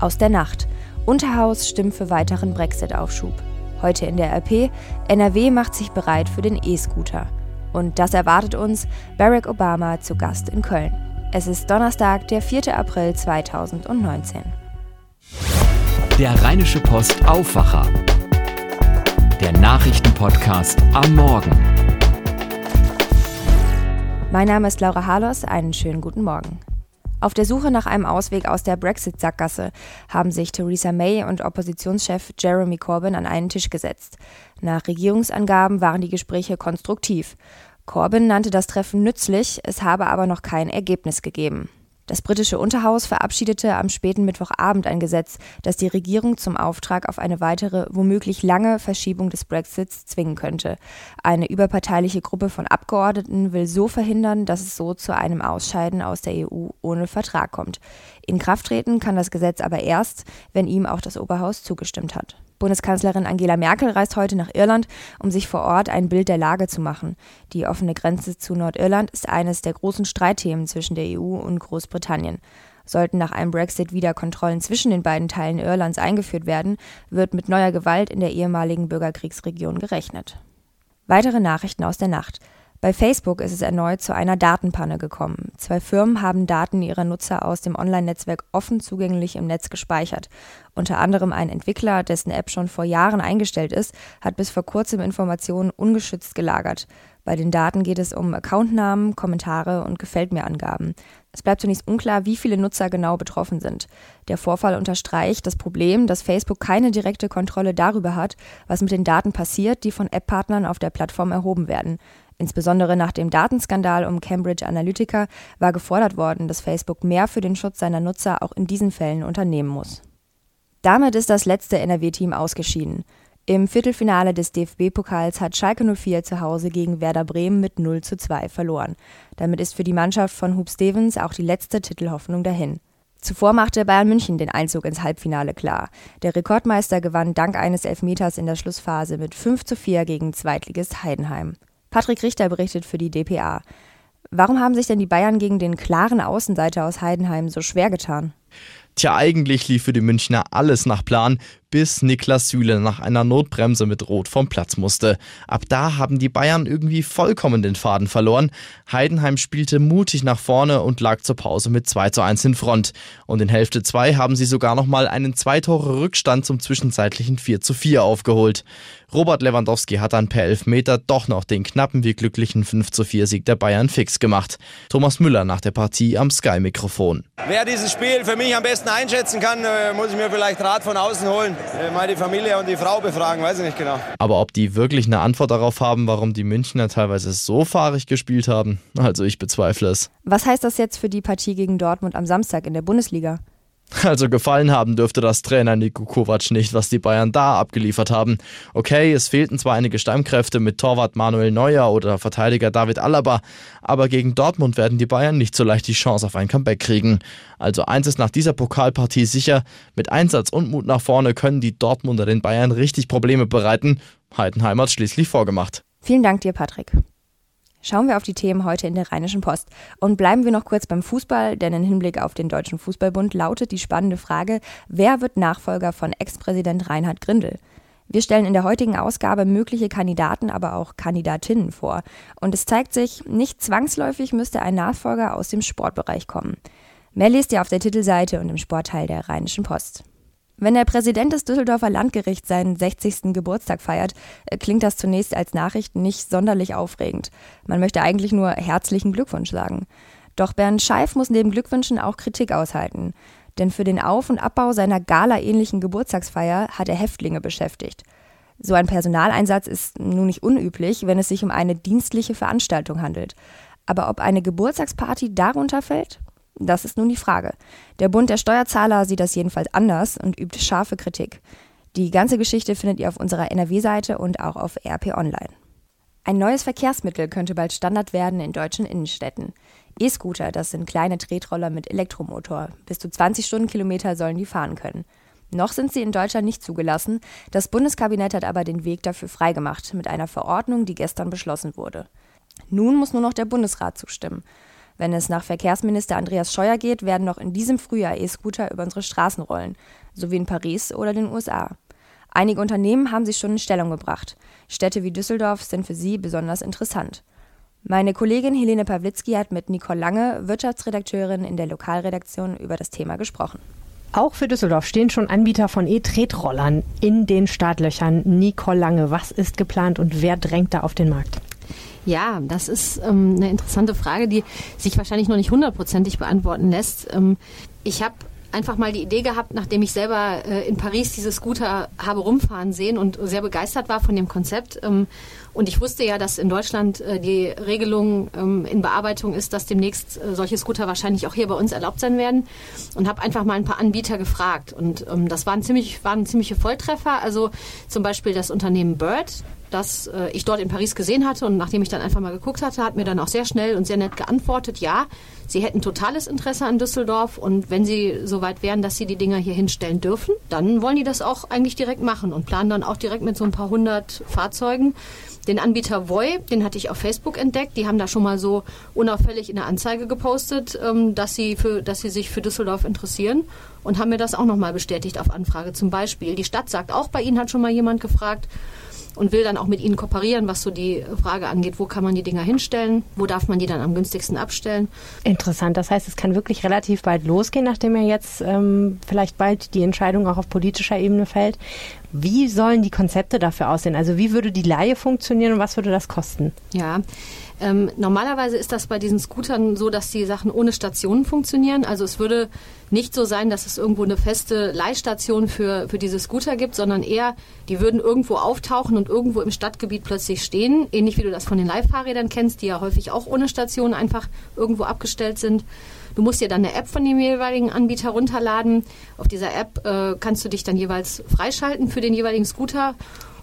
Aus der Nacht. Unterhaus stimmt für weiteren Brexit-Aufschub. Heute in der RP, NRW macht sich bereit für den E-Scooter. Und das erwartet uns Barack Obama zu Gast in Köln. Es ist Donnerstag, der 4. April 2019. Der Rheinische Post Aufwacher. Der Nachrichtenpodcast am Morgen. Mein Name ist Laura Harlos, einen schönen guten Morgen. Auf der Suche nach einem Ausweg aus der Brexit-Sackgasse haben sich Theresa May und Oppositionschef Jeremy Corbyn an einen Tisch gesetzt. Nach Regierungsangaben waren die Gespräche konstruktiv. Corbyn nannte das Treffen nützlich, es habe aber noch kein Ergebnis gegeben. Das britische Unterhaus verabschiedete am späten Mittwochabend ein Gesetz, das die Regierung zum Auftrag auf eine weitere, womöglich lange Verschiebung des Brexits zwingen könnte. Eine überparteiliche Gruppe von Abgeordneten will so verhindern, dass es so zu einem Ausscheiden aus der EU ohne Vertrag kommt. In Kraft treten kann das Gesetz aber erst, wenn ihm auch das Oberhaus zugestimmt hat. Bundeskanzlerin Angela Merkel reist heute nach Irland, um sich vor Ort ein Bild der Lage zu machen. Die offene Grenze zu Nordirland ist eines der großen Streitthemen zwischen der EU und Großbritannien. Sollten nach einem Brexit wieder Kontrollen zwischen den beiden Teilen Irlands eingeführt werden, wird mit neuer Gewalt in der ehemaligen Bürgerkriegsregion gerechnet. Weitere Nachrichten aus der Nacht. Bei Facebook ist es erneut zu einer Datenpanne gekommen. Zwei Firmen haben Daten ihrer Nutzer aus dem Online-Netzwerk offen zugänglich im Netz gespeichert. Unter anderem ein Entwickler, dessen App schon vor Jahren eingestellt ist, hat bis vor kurzem Informationen ungeschützt gelagert. Bei den Daten geht es um Accountnamen, Kommentare und Gefällt mir Angaben. Es bleibt zunächst unklar, wie viele Nutzer genau betroffen sind. Der Vorfall unterstreicht das Problem, dass Facebook keine direkte Kontrolle darüber hat, was mit den Daten passiert, die von App-Partnern auf der Plattform erhoben werden. Insbesondere nach dem Datenskandal um Cambridge Analytica war gefordert worden, dass Facebook mehr für den Schutz seiner Nutzer auch in diesen Fällen unternehmen muss. Damit ist das letzte NRW-Team ausgeschieden. Im Viertelfinale des DFB-Pokals hat Schalke 04 zu Hause gegen Werder Bremen mit 0 zu 2 verloren. Damit ist für die Mannschaft von Hub Stevens auch die letzte Titelhoffnung dahin. Zuvor machte Bayern München den Einzug ins Halbfinale klar. Der Rekordmeister gewann dank eines Elfmeters in der Schlussphase mit 5 zu 4 gegen Zweitligist Heidenheim. Patrick Richter berichtet für die dpa. Warum haben sich denn die Bayern gegen den klaren Außenseiter aus Heidenheim so schwer getan? Tja, eigentlich lief für die Münchner alles nach Plan, bis Niklas Süle nach einer Notbremse mit Rot vom Platz musste. Ab da haben die Bayern irgendwie vollkommen den Faden verloren. Heidenheim spielte mutig nach vorne und lag zur Pause mit 2 zu 1 in Front. Und in Hälfte 2 haben sie sogar nochmal einen Zweitore Rückstand zum zwischenzeitlichen 4 zu 4 aufgeholt. Robert Lewandowski hat dann per Elfmeter doch noch den knappen wie glücklichen 5 zu 4 Sieg der Bayern fix gemacht. Thomas Müller nach der Partie am Sky-Mikrofon. Wer dieses Spiel für mich am besten einschätzen kann, äh, muss ich mir vielleicht Rat von außen holen. Äh, mal die Familie und die Frau befragen, weiß ich nicht genau. Aber ob die wirklich eine Antwort darauf haben, warum die Münchner teilweise so fahrig gespielt haben, also ich bezweifle es. Was heißt das jetzt für die Partie gegen Dortmund am Samstag in der Bundesliga? Also gefallen haben dürfte das Trainer Niko Kovac nicht, was die Bayern da abgeliefert haben. Okay, es fehlten zwar einige Stammkräfte mit Torwart Manuel Neuer oder Verteidiger David Alaba, aber gegen Dortmund werden die Bayern nicht so leicht die Chance auf ein Comeback kriegen. Also eins ist nach dieser Pokalpartie sicher, mit Einsatz und Mut nach vorne können die Dortmunder den Bayern richtig Probleme bereiten. Heidenheim hat schließlich vorgemacht. Vielen Dank dir, Patrick. Schauen wir auf die Themen heute in der Rheinischen Post. Und bleiben wir noch kurz beim Fußball, denn im Hinblick auf den Deutschen Fußballbund lautet die spannende Frage, wer wird Nachfolger von Ex-Präsident Reinhard Grindel? Wir stellen in der heutigen Ausgabe mögliche Kandidaten, aber auch Kandidatinnen vor. Und es zeigt sich, nicht zwangsläufig müsste ein Nachfolger aus dem Sportbereich kommen. Mehr lest ihr auf der Titelseite und im Sportteil der Rheinischen Post. Wenn der Präsident des Düsseldorfer Landgerichts seinen 60. Geburtstag feiert, äh, klingt das zunächst als Nachricht nicht sonderlich aufregend. Man möchte eigentlich nur herzlichen Glückwunsch sagen. Doch Bernd Scheif muss neben Glückwünschen auch Kritik aushalten. Denn für den Auf- und Abbau seiner galaähnlichen Geburtstagsfeier hat er Häftlinge beschäftigt. So ein Personaleinsatz ist nun nicht unüblich, wenn es sich um eine dienstliche Veranstaltung handelt. Aber ob eine Geburtstagsparty darunter fällt? Das ist nun die Frage. Der Bund der Steuerzahler sieht das jedenfalls anders und übt scharfe Kritik. Die ganze Geschichte findet ihr auf unserer NRW-Seite und auch auf RP Online. Ein neues Verkehrsmittel könnte bald Standard werden in deutschen Innenstädten. E-Scooter, das sind kleine Tretroller mit Elektromotor. Bis zu 20 Stundenkilometer sollen die fahren können. Noch sind sie in Deutschland nicht zugelassen. Das Bundeskabinett hat aber den Weg dafür freigemacht mit einer Verordnung, die gestern beschlossen wurde. Nun muss nur noch der Bundesrat zustimmen. Wenn es nach Verkehrsminister Andreas Scheuer geht, werden noch in diesem Frühjahr E-Scooter über unsere Straßen rollen, so wie in Paris oder den USA. Einige Unternehmen haben sich schon in Stellung gebracht. Städte wie Düsseldorf sind für sie besonders interessant. Meine Kollegin Helene Pawlitzki hat mit Nicole Lange, Wirtschaftsredakteurin in der Lokalredaktion, über das Thema gesprochen. Auch für Düsseldorf stehen schon Anbieter von E-Tretrollern in den Startlöchern. Nicole Lange, was ist geplant und wer drängt da auf den Markt? Ja, das ist ähm, eine interessante Frage, die sich wahrscheinlich noch nicht hundertprozentig beantworten lässt. Ähm, ich habe einfach mal die Idee gehabt, nachdem ich selber äh, in Paris diese Scooter habe rumfahren sehen und sehr begeistert war von dem Konzept. Ähm, und ich wusste ja, dass in Deutschland äh, die Regelung ähm, in Bearbeitung ist, dass demnächst äh, solche Scooter wahrscheinlich auch hier bei uns erlaubt sein werden. Und habe einfach mal ein paar Anbieter gefragt. Und ähm, das waren ziemlich, waren ziemliche Volltreffer. Also zum Beispiel das Unternehmen Bird, das äh, ich dort in Paris gesehen hatte und nachdem ich dann einfach mal geguckt hatte, hat mir dann auch sehr schnell und sehr nett geantwortet, ja, sie hätten totales Interesse an Düsseldorf und wenn sie so weit wären, dass sie die Dinger hier hinstellen dürfen, dann wollen die das auch eigentlich direkt machen und planen dann auch direkt mit so ein paar hundert Fahrzeugen. Den Anbieter Voy, den hatte ich auf Facebook entdeckt. Die haben da schon mal so unauffällig in der Anzeige gepostet, ähm, dass, sie für, dass sie sich für Düsseldorf interessieren und haben mir das auch nochmal bestätigt auf Anfrage. Zum Beispiel, die Stadt sagt auch, bei Ihnen hat schon mal jemand gefragt, und will dann auch mit ihnen kooperieren, was so die Frage angeht, wo kann man die Dinger hinstellen, wo darf man die dann am günstigsten abstellen. Interessant, das heißt, es kann wirklich relativ bald losgehen, nachdem ja jetzt ähm, vielleicht bald die Entscheidung auch auf politischer Ebene fällt. Wie sollen die Konzepte dafür aussehen? Also wie würde die Laie funktionieren und was würde das kosten? Ja, ähm, normalerweise ist das bei diesen Scootern so, dass die Sachen ohne Stationen funktionieren. Also es würde nicht so sein, dass es irgendwo eine feste Leihstation für, für diese Scooter gibt, sondern eher, die würden irgendwo auftauchen und irgendwo im Stadtgebiet plötzlich stehen. Ähnlich wie du das von den Leihfahrrädern kennst, die ja häufig auch ohne Station einfach irgendwo abgestellt sind. Du musst dir dann eine App von dem jeweiligen Anbieter runterladen. Auf dieser App äh, kannst du dich dann jeweils freischalten für den jeweiligen Scooter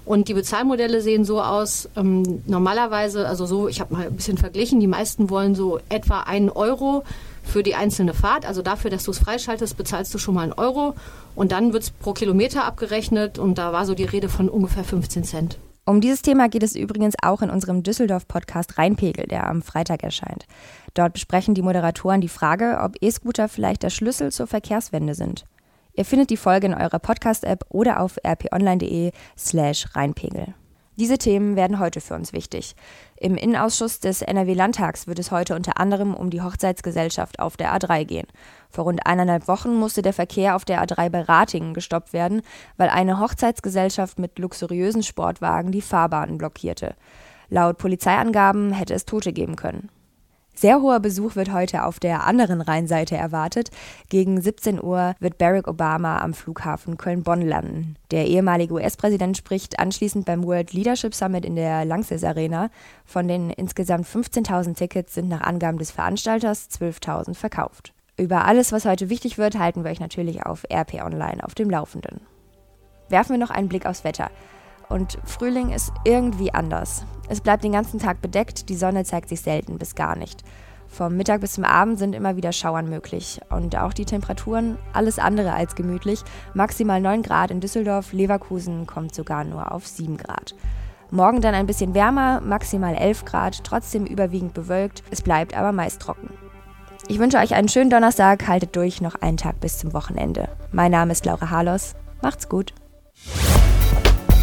und die Bezahlmodelle sehen so aus, ähm, normalerweise, also so, ich habe mal ein bisschen verglichen, die meisten wollen so etwa einen Euro für die einzelne Fahrt. Also dafür, dass du es freischaltest, bezahlst du schon mal einen Euro und dann wird es pro Kilometer abgerechnet und da war so die Rede von ungefähr 15 Cent. Um dieses Thema geht es übrigens auch in unserem Düsseldorf-Podcast Rheinpegel, der am Freitag erscheint. Dort besprechen die Moderatoren die Frage, ob E-Scooter vielleicht der Schlüssel zur Verkehrswende sind. Ihr findet die Folge in eurer Podcast-App oder auf rponline.de slash reinpegel. Diese Themen werden heute für uns wichtig. Im Innenausschuss des NRW-Landtags wird es heute unter anderem um die Hochzeitsgesellschaft auf der A3 gehen. Vor rund eineinhalb Wochen musste der Verkehr auf der A3 bei Ratingen gestoppt werden, weil eine Hochzeitsgesellschaft mit luxuriösen Sportwagen die Fahrbahnen blockierte. Laut Polizeiangaben hätte es Tote geben können. Sehr hoher Besuch wird heute auf der anderen Rheinseite erwartet. Gegen 17 Uhr wird Barack Obama am Flughafen Köln-Bonn landen. Der ehemalige US-Präsident spricht anschließend beim World Leadership Summit in der Langsys Arena. Von den insgesamt 15.000 Tickets sind nach Angaben des Veranstalters 12.000 verkauft. Über alles, was heute wichtig wird, halten wir euch natürlich auf RP Online auf dem Laufenden. Werfen wir noch einen Blick aufs Wetter. Und Frühling ist irgendwie anders. Es bleibt den ganzen Tag bedeckt, die Sonne zeigt sich selten bis gar nicht. Vom Mittag bis zum Abend sind immer wieder Schauern möglich. Und auch die Temperaturen, alles andere als gemütlich. Maximal 9 Grad in Düsseldorf, Leverkusen kommt sogar nur auf 7 Grad. Morgen dann ein bisschen wärmer, maximal 11 Grad, trotzdem überwiegend bewölkt. Es bleibt aber meist trocken. Ich wünsche euch einen schönen Donnerstag, haltet durch noch einen Tag bis zum Wochenende. Mein Name ist Laura Harlos. Macht's gut.